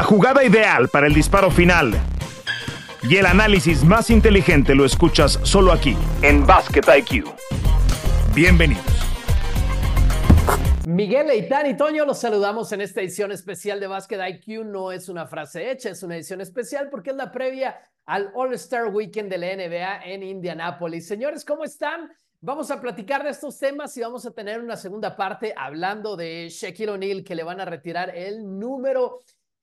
La jugada ideal para el disparo final y el análisis más inteligente lo escuchas solo aquí, en Basket IQ. Bienvenidos. Miguel Leitán y Toño, los saludamos en esta edición especial de Basket IQ. No es una frase hecha, es una edición especial porque es la previa al All-Star Weekend de la NBA en Indianápolis. Señores, ¿cómo están? Vamos a platicar de estos temas y vamos a tener una segunda parte hablando de Shaquille O'Neal que le van a retirar el número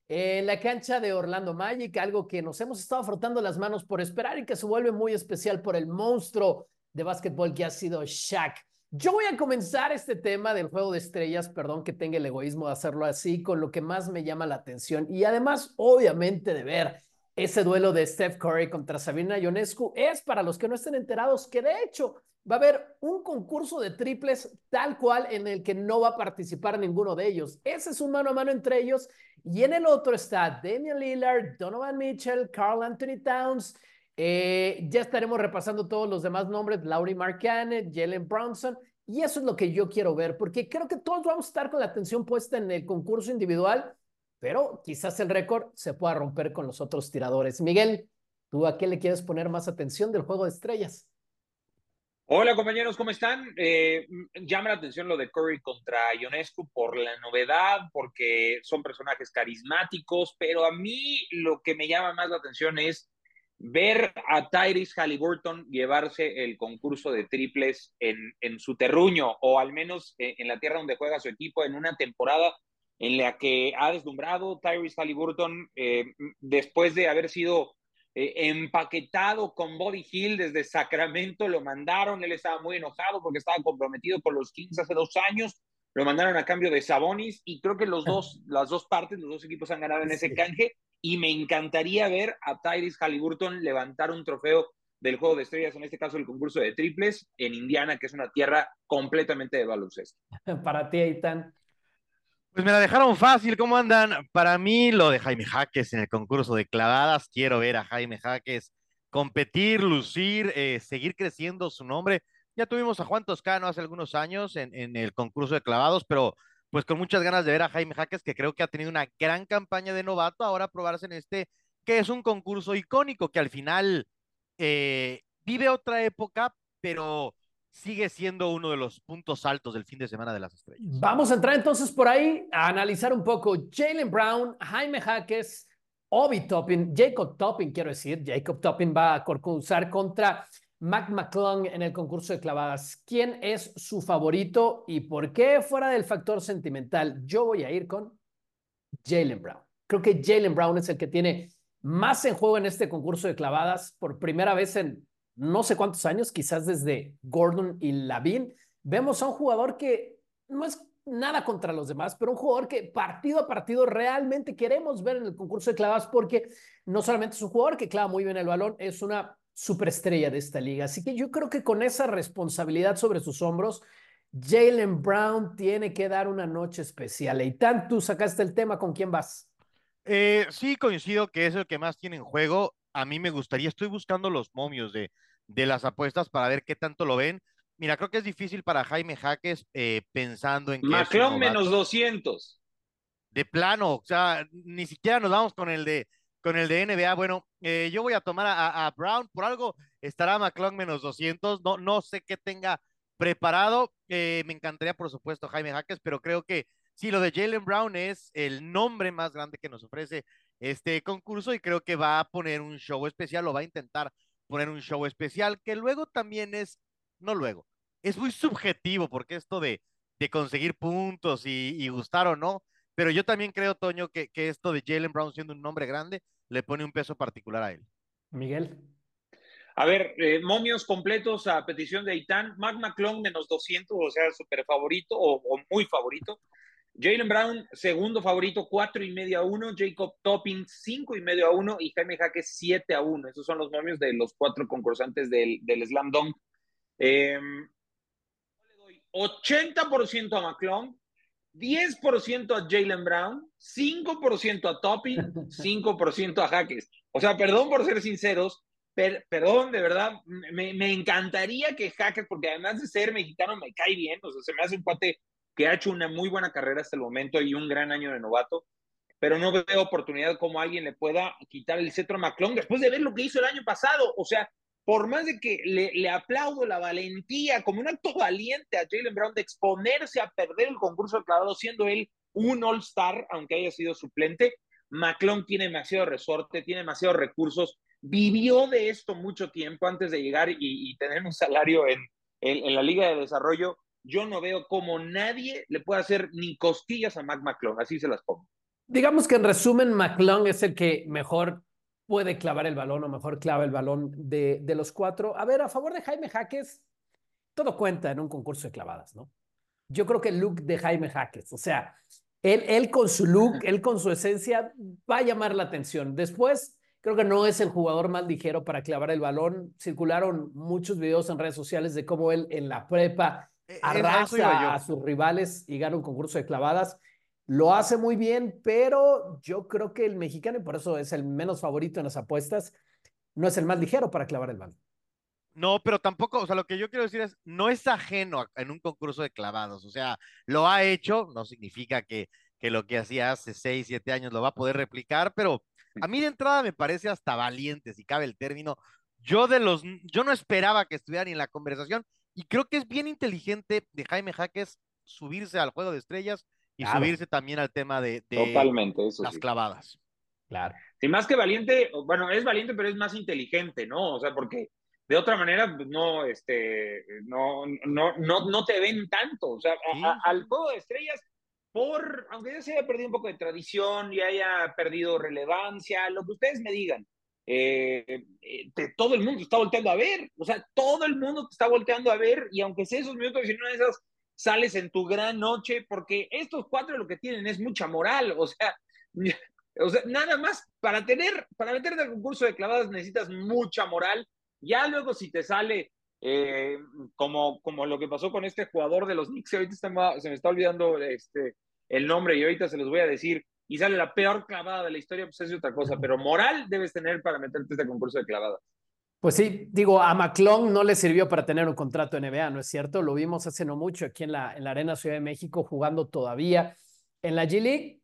en la cancha de Orlando Magic, algo que nos hemos estado frotando las manos por esperar y que se vuelve muy especial por el monstruo de básquetbol que ha sido Shaq. Yo voy a comenzar este tema del juego de estrellas, perdón que tenga el egoísmo de hacerlo así, con lo que más me llama la atención y además, obviamente, de ver ese duelo de Steph Curry contra Sabina Ionescu es para los que no estén enterados que de hecho va a haber un concurso de triples tal cual en el que no va a participar ninguno de ellos. Ese es un mano a mano entre ellos y en el otro está Damian Lillard, Donovan Mitchell, Carl Anthony Towns. Eh, ya estaremos repasando todos los demás nombres, Laurie Marcanet, Jalen Brownson, y eso es lo que yo quiero ver, porque creo que todos vamos a estar con la atención puesta en el concurso individual, pero quizás el récord se pueda romper con los otros tiradores. Miguel, ¿tú a qué le quieres poner más atención del juego de estrellas? Hola compañeros, ¿cómo están? Eh, llama la atención lo de Curry contra Ionescu por la novedad, porque son personajes carismáticos, pero a mí lo que me llama más la atención es ver a Tyrese Halliburton llevarse el concurso de triples en, su terruño, o al menos en, en la tierra donde juega su equipo, en una temporada en la que ha deslumbrado Tyrese Halliburton eh, después de haber sido eh, empaquetado con Body Hill desde Sacramento, lo mandaron, él estaba muy enojado porque estaba comprometido por los Kings hace dos años, lo mandaron a cambio de Sabonis y creo que los dos, las dos partes, los dos equipos han ganado en ese canje y me encantaría ver a Tyrese Halliburton levantar un trofeo del juego de estrellas, en este caso el concurso de triples, en Indiana, que es una tierra completamente de baloncesto. Para ti, Aitan. Pues me la dejaron fácil, ¿cómo andan? Para mí, lo de Jaime Jaques en el concurso de clavadas, quiero ver a Jaime Jaques competir, lucir, eh, seguir creciendo su nombre. Ya tuvimos a Juan Toscano hace algunos años en, en, el concurso de clavados, pero pues con muchas ganas de ver a Jaime Jaques, que creo que ha tenido una gran campaña de novato, ahora probarse en este, que es un concurso icónico, que al final eh, vive otra época, pero sigue siendo uno de los puntos altos del fin de semana de las estrellas. Vamos a entrar entonces por ahí a analizar un poco Jalen Brown, Jaime Jaques, Obi Toppin, Jacob Toppin, quiero decir, Jacob Toppin va a concursar contra Mac McClung en el concurso de clavadas. ¿Quién es su favorito y por qué fuera del factor sentimental? Yo voy a ir con Jalen Brown. Creo que Jalen Brown es el que tiene más en juego en este concurso de clavadas por primera vez en no sé cuántos años, quizás desde Gordon y Lavin, vemos a un jugador que no es nada contra los demás, pero un jugador que partido a partido realmente queremos ver en el concurso de clavas porque no solamente es un jugador que clava muy bien el balón, es una superestrella de esta liga. Así que yo creo que con esa responsabilidad sobre sus hombros, Jalen Brown tiene que dar una noche especial. Y tanto tú sacaste el tema, ¿con quién vas? Eh, sí, coincido que es el que más tiene en juego. A mí me gustaría, estoy buscando los momios de, de las apuestas para ver qué tanto lo ven. Mira, creo que es difícil para Jaime Jaques eh, pensando en que. Macron menos 200. De plano, o sea, ni siquiera nos vamos con el de, con el de NBA. Bueno, eh, yo voy a tomar a, a, Brown, por algo estará McClung menos 200. No, no sé qué tenga preparado. Eh, me encantaría, por supuesto, Jaime Jaques, pero creo que sí, lo de Jalen Brown es el nombre más grande que nos ofrece este concurso y creo que va a poner un show especial, lo va a intentar poner un show especial, que luego también es, no luego, es muy subjetivo, porque esto de, de conseguir puntos y, y, gustar o no, pero yo también creo, Toño, que, que esto de Jalen Brown siendo un nombre grande le pone un peso particular a él. Miguel. A ver, eh, momios completos a petición de Itán, Mac McClung menos 200, o sea, súper favorito o, o, muy favorito. Jalen Brown, segundo favorito, cuatro y medio a uno. Jacob Topping, cinco y medio a uno. Y Jaime Jaques, siete a uno. Esos son los momios de los cuatro concursantes del, del Slam Dunk. Eh, le doy 80% a McClung, 10% a Jalen Brown, 5% a Topping, 5% a Jaques. O sea, perdón por ser sinceros, per, perdón, de verdad, me, me, encantaría que Jaques, porque además de ser mexicano, me cae bien, o sea, se me hace un cuate que ha hecho una muy buena carrera hasta el momento y un gran año de novato. pero no veo oportunidad como alguien le pueda quitar el cetro a McClung después de ver lo que hizo el año pasado. O sea, por más de que le, le aplaudo la valentía como un acto valiente a Jalen Brown de exponerse a perder el concurso de siendo él un All-Star, aunque haya sido suplente, McClung tiene demasiado resorte, tiene demasiados recursos, vivió de esto mucho tiempo antes de llegar y, tener un salario en, en, la Liga de Desarrollo. Yo no veo cómo nadie le puede hacer ni costillas a Mac McClung, así se las pongo. Digamos que en resumen, McClung es el que mejor puede clavar el balón o mejor clava el balón de, de los cuatro. A ver, a favor de Jaime Jaques, todo cuenta en un concurso de clavadas, ¿no? Yo creo que el look de Jaime Jaques, o sea, él, él con su look, él con su esencia, va a llamar la atención. Después, creo que no es el jugador más ligero para clavar el balón. Circularon muchos videos en redes sociales de cómo él en la prepa arrasa a sus rivales y gana un concurso de clavadas. Lo hace muy bien, pero yo creo que el mexicano, y por eso es el menos favorito en las apuestas, no es el más ligero para clavar el balón. No, pero tampoco, o sea, lo que yo quiero decir es, no es ajeno en un concurso de clavados, o sea, lo ha hecho, no significa que, que lo que hacía hace seis, siete años lo va a poder replicar, pero a mí de entrada me parece hasta valiente, si cabe el término. Yo de los, yo no esperaba que estuvieran en la conversación y creo que es bien inteligente de Jaime Jaques subirse al juego de estrellas y subirse también al tema de, Totalmente, eso las clavadas. Claro. Sí, más que valiente, bueno, es valiente, pero es más inteligente, ¿no? O sea, porque de otra manera, pues, no, este, no, no, no, no te ven tanto. O sea, al juego de estrellas, por, aunque ya se haya perdido un poco de tradición y haya perdido relevancia, lo que ustedes me digan, eh, eh, todo el mundo está volteando a ver, o sea, todo el mundo te está volteando a ver y aunque sea esos minutos y de esas sales en tu gran noche, porque estos cuatro lo que tienen es mucha moral, o sea, o sea, nada más para tener, para meterte al concurso de clavadas necesitas mucha moral. Ya luego si te sale eh, como, como lo que pasó con este jugador de los Knicks, ahorita se me está olvidando este, el nombre y ahorita se los voy a decir, y sale la peor clavada de la historia, pues es otra cosa, pero moral debes tener para meterte este concurso de clavadas. Pues sí, digo, a McClung no le sirvió para tener un contrato NBA, ¿no es cierto? Lo vimos hace no mucho aquí en la, en la Arena Ciudad de México jugando todavía en la G League.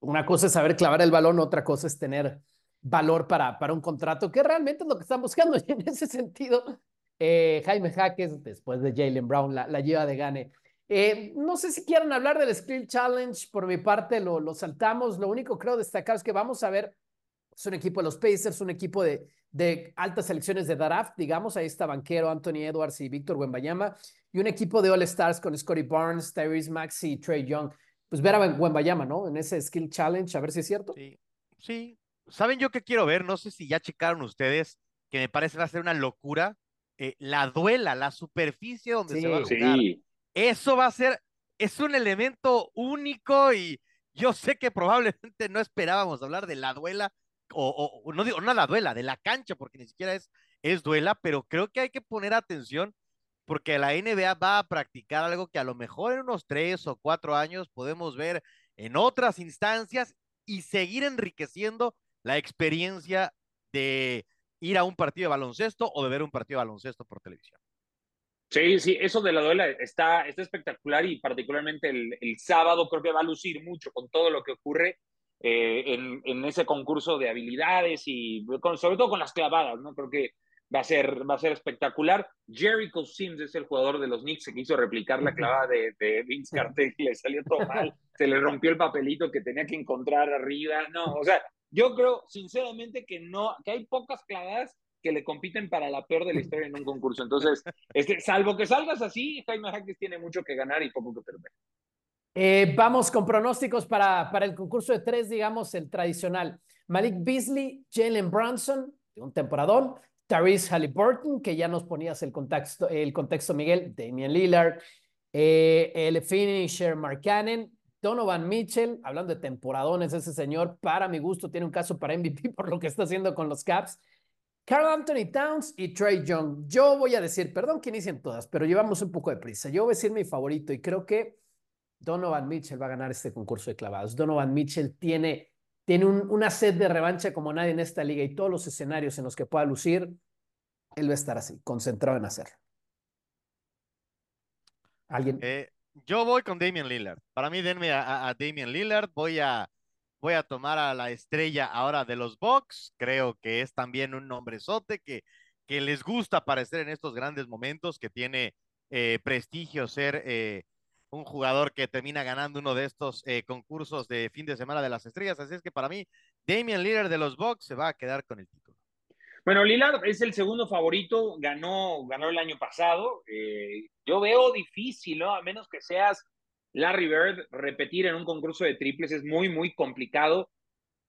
Una cosa es saber clavar el balón, otra cosa es tener valor para, para un contrato, que realmente es lo que están buscando. Y en ese sentido, eh, Jaime Jaques, después de Jalen Brown, la, la lleva de gane. Eh, no sé si quieren hablar del Skill Challenge, por mi parte lo, lo saltamos. Lo único creo destacar es que vamos a ver, es un equipo de los Pacers, un equipo de, de altas selecciones de draft, digamos, ahí está Banquero, Anthony Edwards y Víctor Wembayama, y un equipo de All-Stars con Scotty Barnes, Tyrese Maxey y Trey Young. Pues ver a Wembayama, ¿no? En ese Skill Challenge, a ver si es cierto. Sí, sí. ¿Saben yo qué quiero ver? No sé si ya checaron ustedes, que me parece va a ser una locura, eh, la duela, la superficie donde se va a jugar. Eso va a ser, es un elemento único y yo sé que probablemente no esperábamos hablar de la duela, o, no digo, no la duela, de la cancha, porque ni siquiera es, es duela, pero creo que hay que poner atención porque la NBA va a practicar algo que a lo mejor en unos tres o cuatro años podemos ver en otras instancias y seguir enriqueciendo la experiencia de ir a un partido de baloncesto o de ver un partido de baloncesto por televisión. Sí, sí, eso de la duela está, está espectacular y particularmente el, el sábado creo que va a lucir mucho con todo lo que ocurre eh, en, en, ese concurso de habilidades y sobre todo con las clavadas, ¿no? Creo que va a ser, va a ser espectacular. Jericho Sims es el jugador de los Knicks que quiso replicar la clavada de, de Vince Carter y le salió todo mal, se le rompió el papelito que tenía que encontrar arriba, no, o sea, yo creo sinceramente que no, que hay pocas clavadas que le compiten para la peor de la historia en un concurso. Entonces, este, salvo que salgas así, Jaime Jaques tiene mucho que ganar y poco que perder. Eh, vamos con pronósticos para, para el concurso de tres, digamos, el tradicional. Malik Beasley, Jalen Brunson, de un temporadón, Therese Halliburton, que ya nos ponías el contexto, el contexto Miguel, Damian Lillard, eh, el finisher Mark Cannon, Donovan Mitchell, hablando de temporadones, ese señor, para mi gusto, tiene un caso para MVP por lo que está haciendo con los Caps. Carl Anthony Towns y Trey Young. Yo voy a decir, perdón que inicien todas, pero llevamos un poco de prisa. Yo voy a decir mi favorito y creo que Donovan Mitchell va a ganar este concurso de clavados. Donovan Mitchell tiene, tiene una sed de revancha como nadie en esta liga y todos los escenarios en los que pueda lucir, él va a estar así, concentrado en hacerlo. ¿Alguien? Eh, yo voy con Damian Lillard. Para mí, denme a, a, Damian Lillard. Voy a, voy a tomar a la estrella ahora de los Bucks. Creo que es también un nombrezote que, que les gusta aparecer en estos grandes momentos, que tiene eh, prestigio ser eh, un jugador que termina ganando uno de estos eh, concursos de fin de semana de las estrellas. Así es que para mí, Damian Lillard de los Bucks se va a quedar con el título. Bueno, Lillard es el segundo favorito, ganó, ganó el año pasado. yo veo difícil, ¿no? A menos que seas Larry Bird, repetir en un concurso de triples es muy, muy complicado.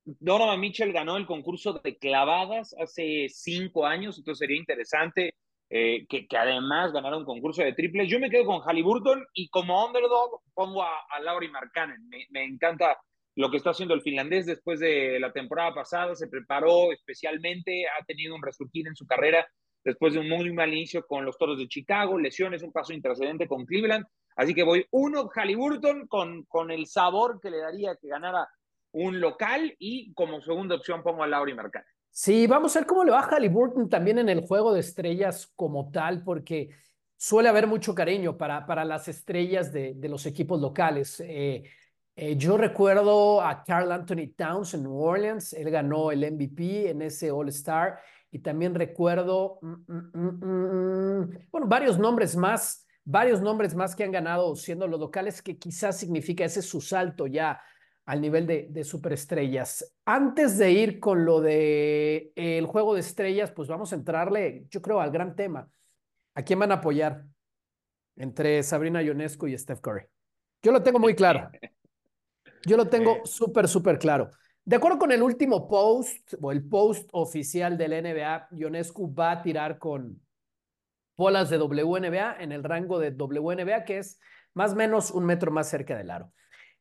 Donovan Mitchell ganó el concurso de clavadas hace cinco años, entonces sería interesante eh, que, además ganara un concurso de triples. Yo me quedo con Halliburton y como underdog pongo a, a Lauri Markkanen. Me, me, encanta lo que está haciendo el finlandés después de la temporada pasada. Se preparó especialmente, ha tenido un resurgir en su carrera después de un muy mal inicio con los Toros de Chicago, lesiones, un paso intrascendente con Cleveland. Así que voy uno, Halliburton, con, con el sabor que le daría que ganara un local y como segunda opción pongo a Lauri Marcano. Sí, vamos a ver cómo le va a Halliburton también en el juego de estrellas como tal, porque suele haber mucho cariño para, para las estrellas de, de los equipos locales. Eh, eh, yo recuerdo a Carl Anthony Towns en New Orleans, él ganó el MVP en ese All Star y también recuerdo, mm, mm, mm, bueno, varios nombres más, varios nombres más que han ganado siendo los locales, que quizás significa ese su salto ya al nivel de, de superestrellas. Antes de ir con lo de eh, el juego de estrellas, pues vamos a entrarle, yo creo, al gran tema. ¿A quién van a apoyar? Entre Sabrina Ionescu y Steph Curry. Yo lo tengo muy claro. Yo lo tengo súper, súper claro. De acuerdo con el último post o el post oficial del NBA, Ionescu va a tirar con bolas de WNBA en el rango de WNBA, que es más o menos un metro más cerca del aro.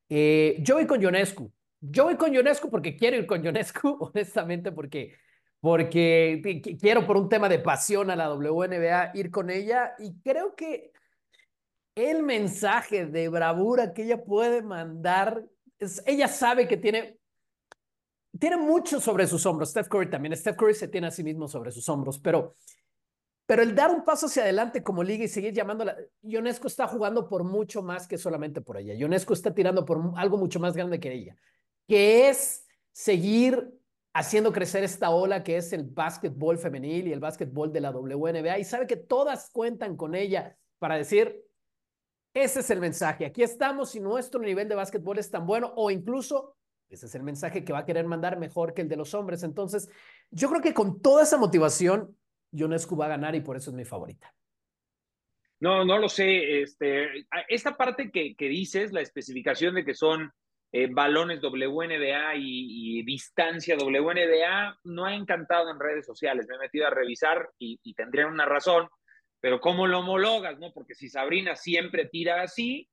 Eh, yo voy con Ionescu. Yo voy con Ionescu porque quiero ir con Ionescu, honestamente, porque, porque quiero por un tema de pasión a la WNBA ir con ella y creo que el mensaje de bravura que ella puede mandar, ella sabe que tiene tiene mucho sobre sus hombros. Steph Curry también. Steph Curry se tiene a sí mismo sobre sus hombros, pero, pero el dar un paso hacia adelante como liga y seguir llamándola, Ionesco está jugando por mucho más que solamente por ella. Ionesco está tirando por algo mucho más grande que ella, que es seguir haciendo crecer esta ola que es el básquetbol femenil y el básquetbol de la WNBA y sabe que todas cuentan con ella para decir, ese es el mensaje, aquí estamos y nuestro nivel de básquetbol es tan bueno o incluso ese es el mensaje que va a querer mandar mejor que el de los hombres. Entonces, yo creo que con toda esa motivación, Ionescu va a ganar y por eso es mi favorita. No, no lo sé. Este, esta parte que, que dices, la especificación de que son eh, balones WNBA y, y, distancia WNBA, no ha encantado en redes sociales. Me he metido a revisar y, y tendrían una razón, pero ¿cómo lo homologas? no? Porque si Sabrina siempre tira así,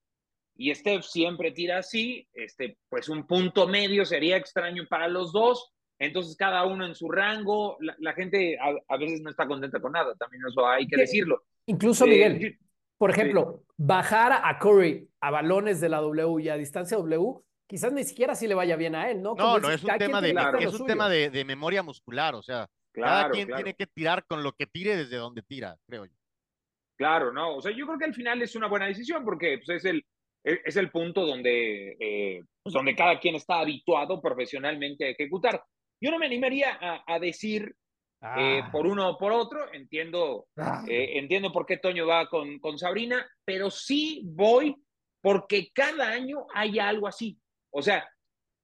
y Steph siempre tira así, este, pues un punto medio sería extraño para los dos. Entonces, cada uno en su rango, la, la gente a, a, veces no está contenta con nada, también eso hay que decirlo. Incluso, Miguel, eh, por ejemplo, sí. bajar a Curry a balones de la W y a distancia W, quizás ni siquiera así le vaya bien a él, ¿no? Como no, no, es un tema, de, claro. es un tema de, de, memoria muscular, o sea, claro, cada quien claro. tiene que tirar con lo que tire desde donde tira, creo yo. Claro, no, o sea, yo creo que al final es una buena decisión porque pues, es el, es el punto donde, eh, pues donde cada quien está habituado profesionalmente a ejecutar. Yo no me animaría a, a decir ah. eh, por uno o por otro, entiendo, ah. eh, entiendo por qué Toño va con, con Sabrina, pero sí voy porque cada año hay algo así. O sea,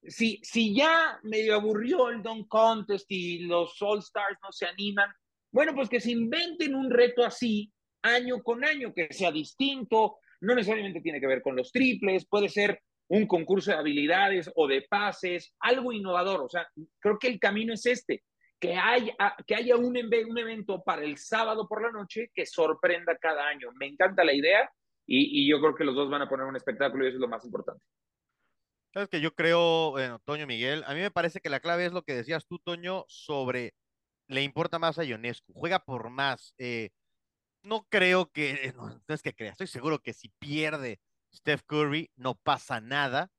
si, si ya medio aburrió el Don Contest y los All Stars no se animan, bueno, pues que se inventen un reto así año con año, que sea distinto, no necesariamente tiene que ver con los triples, puede ser un concurso de habilidades o de pases, algo innovador. O sea, creo que el camino es este, que haya, que haya un, un evento para el sábado por la noche que sorprenda cada año. Me encanta la idea y, y yo creo que los dos van a poner un espectáculo y eso es lo más importante. Sabes que yo creo, bueno, Toño Miguel, a mí me parece que la clave es lo que decías tú, Toño, sobre le importa más a Ionescu, juega por más. Eh, no creo que, no, no, es que crea, estoy seguro que si pierde Steph Curry no pasa nada,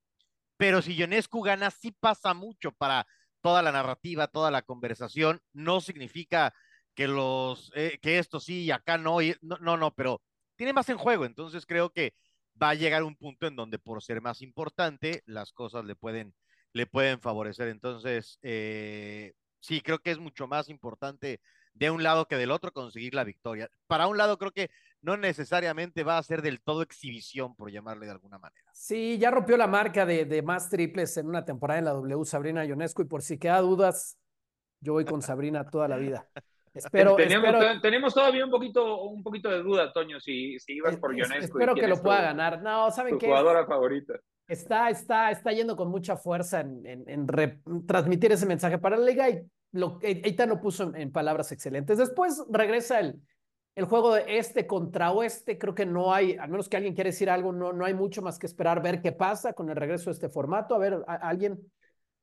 pero si Ionescu gana sí pasa mucho para toda la narrativa, toda la conversación, no significa que los, eh, que esto sí y acá no, no, no, no, pero tiene más en juego, entonces creo que va a llegar un punto en donde por ser más importante las cosas le pueden le pueden favorecer. Entonces, eh, sí, creo que es mucho más importante de un lado que del otro conseguir la victoria. Para un lado creo que no necesariamente va a ser del todo exhibición, por llamarle de alguna manera. Sí, ya rompió la marca de, de más triples en una temporada en la W, Sabrina Ionescu, y por si queda dudas, yo voy con Sabrina toda la vida. Espero, tenemos, tenemos, todavía un poquito, un poquito de duda, Toño, si, si ibas por Ionescu. Espero que lo pueda ganar. No, ¿saben qué? jugadora favorita. Está, está, está yendo con mucha fuerza en, en, transmitir ese mensaje para la liga y lo, Eita lo puso en, palabras excelentes. Después regresa el, el juego de este contra oeste. Creo que no hay, a menos que alguien quiera decir algo, no, no hay mucho más que esperar, ver qué pasa con el regreso de este formato. A ver, ¿alguien?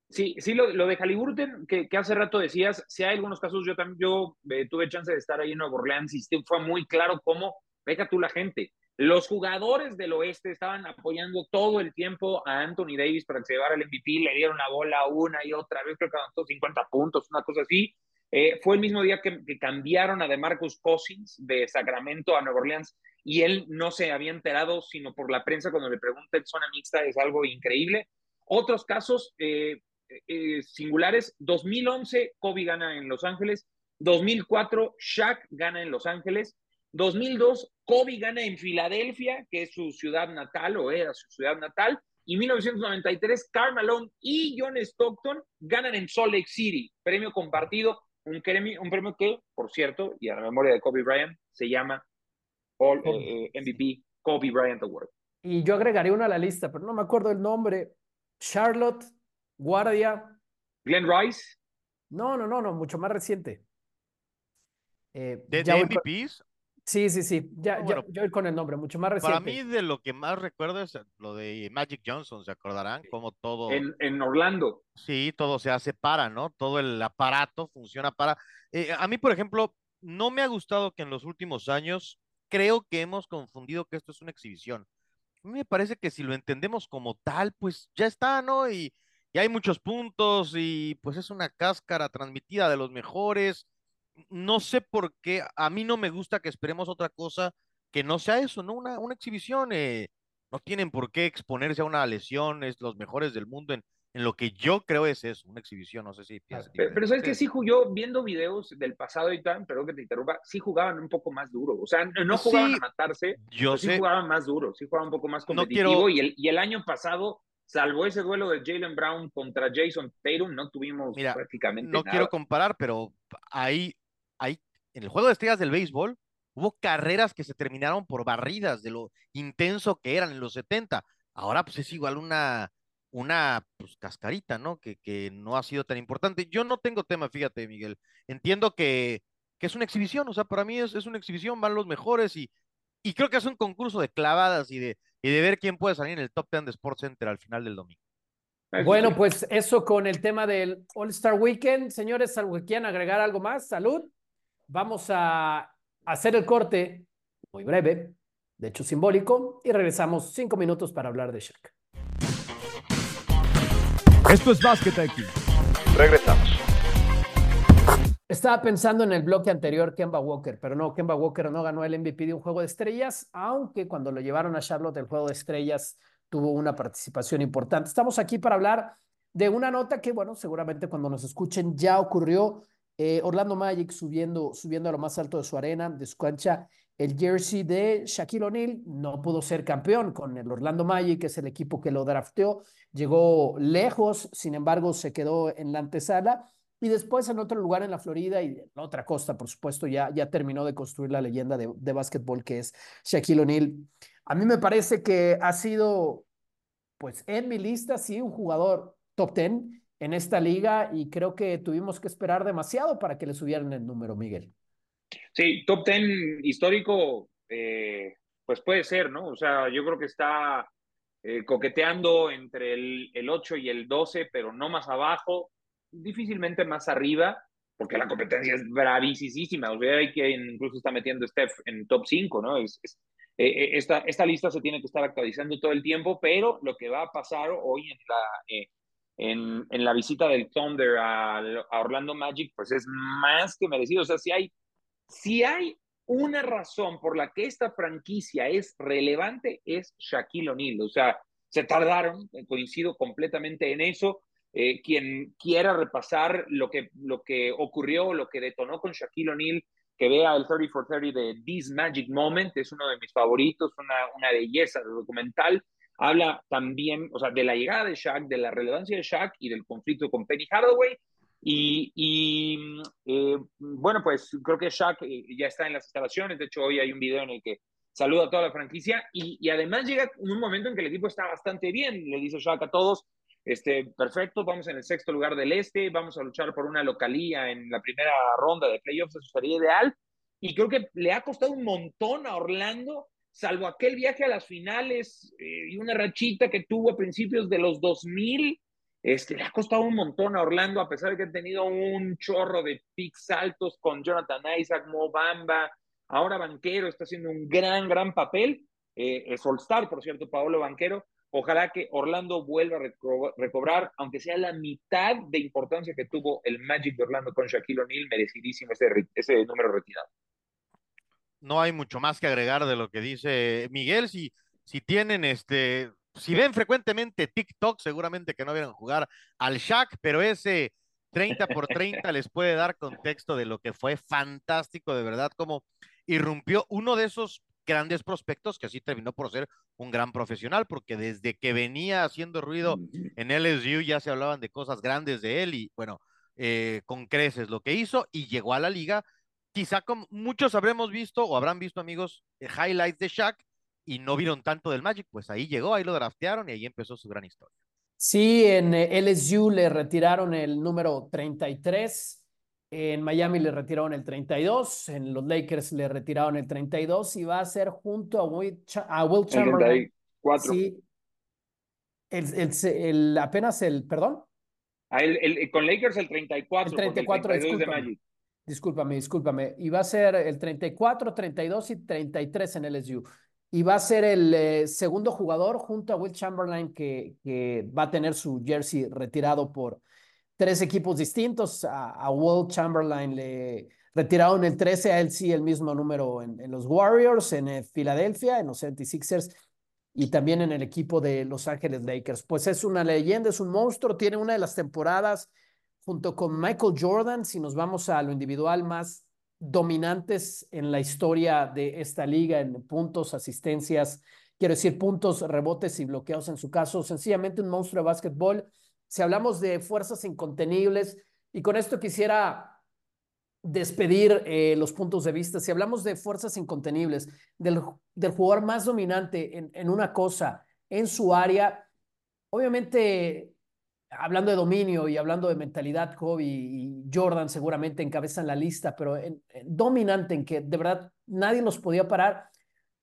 Sí, sí, lo, lo de Halliburton, que, hace rato decías, si hay algunos casos, yo también, yo eh, tuve chance de estar ahí en Nueva Orleans y fue muy claro cómo, venga tú la gente, los jugadores del oeste estaban apoyando todo el tiempo a Anthony Davis para que se llevara el MVP, le dieron la bola una y otra vez, creo que anotó 50 puntos, una cosa así. Eh, fue el mismo día que, cambiaron a DeMarcus Cousins de Sacramento a Nueva Orleans y él no se había enterado sino por la prensa cuando le pregunta en zona mixta, es algo increíble. Otros casos, eh, eh, singulares. 2011, Kobe gana en Los Ángeles. 2004, Shaq gana en Los Ángeles. 2002, Kobe gana en Filadelfia, que es su ciudad natal o era su ciudad natal. Y 1993, Karl Malone y John Stockton ganan en Salt Lake City, premio compartido, un premio, un premio que, por cierto, y a la memoria de Kobe Bryant, se llama All, eh, eh, MVP Kobe Bryant Award. Y yo agregaría una a la lista, pero no me acuerdo el nombre. Charlotte Guardia. Glenn Rice. No, no, no, no, mucho más reciente. Eh, ¿De, MVPs? Sí, sí, sí. Ya, yo voy con el nombre, mucho más reciente. Para mí, de lo que más recuerdo es lo de Magic Johnson, ¿se acordarán? Como todo. En, en Orlando. Sí, todo se hace para, ¿no? Todo el aparato funciona para. Eh, a mí, por ejemplo, no me ha gustado que en los últimos años creo que hemos confundido que esto es una exhibición. A mí me parece que si lo entendemos como tal, pues ya está, ¿no? Y y hay muchos puntos y pues es una cáscara transmitida de los mejores. No sé por qué, a mí no me gusta que esperemos otra cosa que no sea eso, ¿no? Una, una exhibición, eh, no tienen por qué exponerse a una lesión, es los mejores del mundo en, en lo que yo creo es eso, una exhibición, no sé si piensas. Pero, pero, sabes que sí jugó, viendo videos del pasado y tal, perdón que te interrumpa, sí jugaban un poco más duro, o sea, no jugaban a matarse, yo sí jugaban más duro, sí jugaban un poco más competitivo y, el, y el año pasado salvo ese duelo de Jalen Brown contra Jason Tatum, no tuvimos prácticamente no quiero comparar, pero ahí, ahí, en el juego de estrellas del béisbol, hubo carreras que se terminaron por barridas de lo intenso que eran en los 70. Ahora, pues es igual una, una pues, cascarita, ¿no? Que, que no ha sido tan importante. Yo no tengo tema, fíjate, Miguel. Entiendo que, que es una exhibición, o sea, para mí es, es una exhibición, van los mejores y, y creo que es un concurso de clavadas y de, y de ver quién puede salir en el top 10 de Sports Center al final del domingo. Bueno, pues eso con el tema del All-Star Weekend. Señores, ¿algo quieran agregar algo más? Salud. Vamos a hacer el corte muy breve, de hecho simbólico, y regresamos cinco minutos para hablar de Shaq. Esto es Basket aquí. Regresamos. Estaba pensando en el bloque anterior, Kemba Walker, pero no, Kemba Walker no ganó el MVP de un juego de estrellas, aunque cuando lo llevaron a Charlotte el juego de estrellas tuvo una participación importante. Estamos aquí para hablar de una nota que, bueno, seguramente cuando nos escuchen ya ocurrió. Eh, Orlando Magic subiendo, subiendo a lo más alto de su arena, de su cancha, el jersey de Shaquille O'Neal no pudo ser campeón con el Orlando Magic, que es el equipo que lo drafteó. Llegó lejos, sin embargo, se quedó en la antesala y después en otro lugar en la Florida y en otra costa, por supuesto, ya, ya terminó de construir la leyenda de, de básquetbol que es Shaquille O'Neal. A mí me parece que ha sido, pues en mi lista, sí, un jugador top 10 en esta liga y creo que tuvimos que esperar demasiado para que le subieran el número, Miguel. Sí, top 10 histórico, eh, pues puede ser, ¿no? O sea, yo creo que está eh, coqueteando entre el, el 8 y el 12, pero no más abajo difícilmente más arriba, porque la competencia es bravísima. O sea, hay que incluso está metiendo Steph en top 5, ¿no? Es, eh, eh, esta, esta lista se tiene que estar actualizando todo el tiempo, pero lo que va a pasar hoy en la, eh, en, en, la visita del Thunder a, a, Orlando Magic, pues es más que merecido. O sea, si hay, si hay una razón por la que esta franquicia es relevante, es Shaquille O'Neal. O sea, se tardaron, coincido completamente en eso Eh, quien quiera repasar lo que, lo que ocurrió, lo que detonó con Shaquille O'Neal, que vea el 30 for 30 de This Magic Moment, es uno de mis favoritos, una, una belleza de documental. Habla también, o sea, de la llegada de Shaq, de la relevancia de Shaq y del conflicto con Penny Hardaway. Y, eh, bueno, pues creo que Shaq eh, ya está en las instalaciones. De hecho, hoy hay un video en el que saluda a toda la franquicia. Y, y además llega un momento en que el equipo está bastante bien. Le dice Shaq a todos, este, perfecto, vamos en el sexto lugar del este, vamos a luchar por una localía en la primera ronda de playoffs, eso sería ideal. Y creo que le ha costado un montón a Orlando, salvo aquel viaje a las finales eh, y una rachita que tuvo a principios de los 2000. Este, le ha costado un montón a Orlando, a pesar de que ha tenido un chorro de picks altos con Jonathan Isaac, Mo Bamba, ahora Banquero está haciendo un gran, gran papel. Eh, es por cierto, Paolo Banquero, Ojalá que Orlando vuelva a recobrar, aunque sea la mitad de importancia que tuvo el Magic de Orlando con Shaquille O'Neal, merecidísimo ese número retirado. No hay mucho más que agregar de lo que dice Miguel. Si, si tienen este, si ven frecuentemente TikTok, seguramente que no vieron jugar al Shaq, pero ese 30 por 30 les puede dar contexto de lo que fue fantástico, de verdad, como irrumpió uno de esos grandes prospectos que así terminó por ser un gran profesional, porque desde que venía haciendo ruido en LSU ya se hablaban de cosas grandes de él y bueno, eh, con creces lo que hizo y llegó a la liga. Quizá como muchos habremos visto o habrán visto amigos eh, highlights de Shaq y no vieron tanto del Magic, pues ahí llegó, ahí lo draftearon y ahí empezó su gran historia. Sí, en eh, LSU le retiraron el número 33 en Miami le retiraron el 32, en los Lakers le retiraron el 32 y va a ser junto a Will, a Will Chamberlain. Sí, el, el, apenas el, perdón. Ah, el, con Lakers el 34. El 34, discúlpame, discúlpame, discúlpame. Y va a ser el 34, 32 y 33 en LSU. Y va a ser el eh, segundo jugador junto a Will Chamberlain que, va a tener su jersey retirado por, tres equipos distintos. A, a Will Chamberlain le retiraron el 13, a él sí el mismo número en, los Warriors, en eh, Filadelfia, en los 76ers y también en el equipo de Los Ángeles Lakers. Pues es una leyenda, es un monstruo, tiene una de las temporadas junto con Michael Jordan, si nos vamos a lo individual, más dominantes en la historia de esta liga en puntos, asistencias, quiero decir puntos, rebotes y bloqueos en su caso, sencillamente un monstruo de básquetbol. Si hablamos de fuerzas incontenibles, y con esto quisiera despedir eh, los puntos de vista, si hablamos de fuerzas incontenibles, del, del jugador más dominante en, en una cosa, en su área, obviamente hablando de dominio y hablando de mentalidad, Kobe y Jordan seguramente encabezan la lista, pero dominante en que de verdad nadie los podía parar.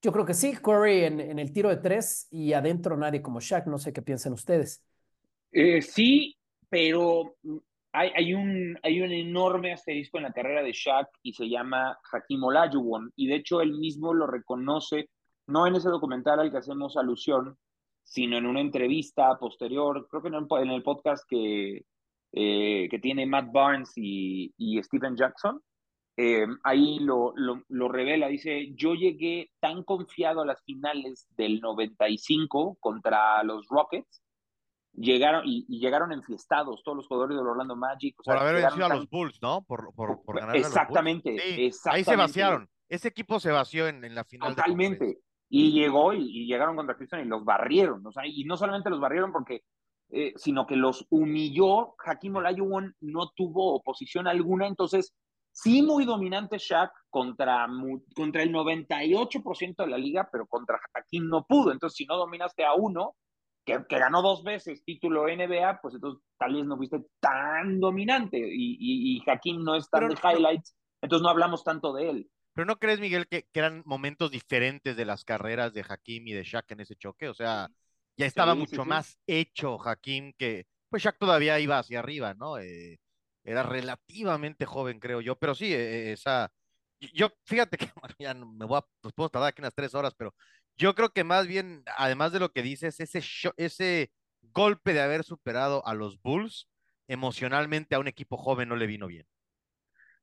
Yo creo que sí, Curry en, el tiro de tres y adentro nadie como Shaq. No sé qué piensan ustedes. Eh, sí, pero hay, hay, un, hay un enorme asterisco en la carrera de Shaq y se llama Hakim Olajuwon. Y de hecho él mismo lo reconoce, no en ese documental al que hacemos alusión, sino en una entrevista posterior, creo que en el podcast que, eh, que tiene Matt Barnes y, y Stephen Jackson. Eh, ahí lo, lo, lo, revela, dice, yo llegué tan confiado a las finales del 95 contra los Rockets llegaron y, llegaron enfiestados todos los jugadores del Orlando Magic. por haber vencido a los Bulls, ¿no? Por, por, por ganar exactamente, a los Bulls. exactamente. Ahí se vaciaron. Ese equipo se vació en, en la final. Totalmente. Y llegó y, llegaron contra Cristian y los barrieron. O sea, y no solamente los barrieron porque, eh, sino que los humilló. Hakim Olajuwon no tuvo oposición alguna. Entonces, sí muy dominante Shaq contra, contra el 98% de la liga, pero contra Hakim no pudo. Entonces, si no dominaste a uno, que, ganó dos veces título NBA, pues entonces tal vez no fuiste tan dominante y, y, y Hakim no es tan de highlights, entonces no hablamos tanto de él. Pero ¿no crees, Miguel, que, eran momentos diferentes de las carreras de Hakim y de Shaq en ese choque? O sea, ya estaba mucho más hecho Hakim que, pues Shaq todavía iba hacia arriba, ¿no? Eh, era relativamente joven, creo yo, pero sí, eh, esa... Yo, fíjate que ya me voy a, pues puedo tardar aquí unas tres horas, pero yo creo que más bien, además de lo que dices, ese, ese golpe de haber superado a los Bulls, emocionalmente a un equipo joven no le vino bien.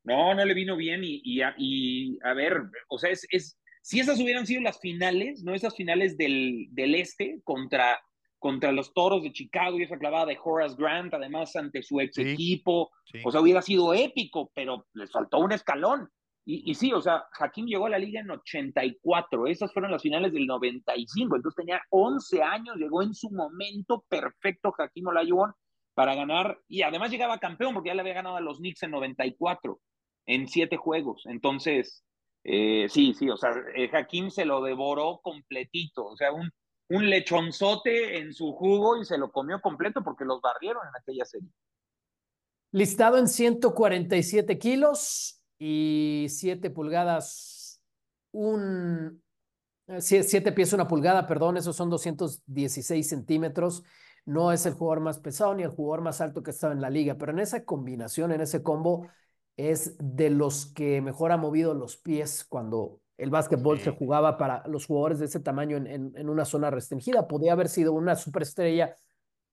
No, no le vino bien y, y, a, y a, ver, o sea, es, es, si esas hubieran sido las finales, no esas finales del, del este contra contra los Toros de Chicago y esa clavada de Horace Grant, además ante su ex equipo. O sea, hubiera sido épico, pero les faltó un escalón. Y, sí, o sea, Hakim llegó a la liga en 84, esas fueron las finales del 95, entonces tenía 11 años, llegó en su momento perfecto Hakim Olajuwon para ganar, y además llegaba campeón porque ya le había ganado a los Knicks en 94, en siete juegos, entonces, eh, sí, sí, o sea, eh, Hakim se lo devoró completito, o sea, un, un lechonzote en su jugo y se lo comió completo porque los barrieron en aquella serie. Listado en 147 kilos, y 7 pulgadas, un 7 pies, una pulgada, perdón, esos son 216 centímetros. No es el jugador más pesado ni el jugador más alto que estaba en la liga, pero en esa combinación, en ese combo, es de los que mejor ha movido los pies cuando el básquetbol se jugaba para los jugadores de ese tamaño en, en, en, una zona restringida. Podría haber sido una superestrella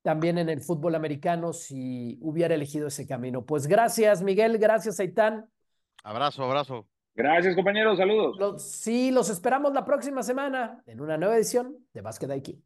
también en el fútbol americano si hubiera elegido ese camino. Pues gracias, Miguel, gracias, Aitán. Abrazo, abrazo. Gracias, compañeros. Saludos. sí, los esperamos la próxima semana en una nueva edición de Basket IQ.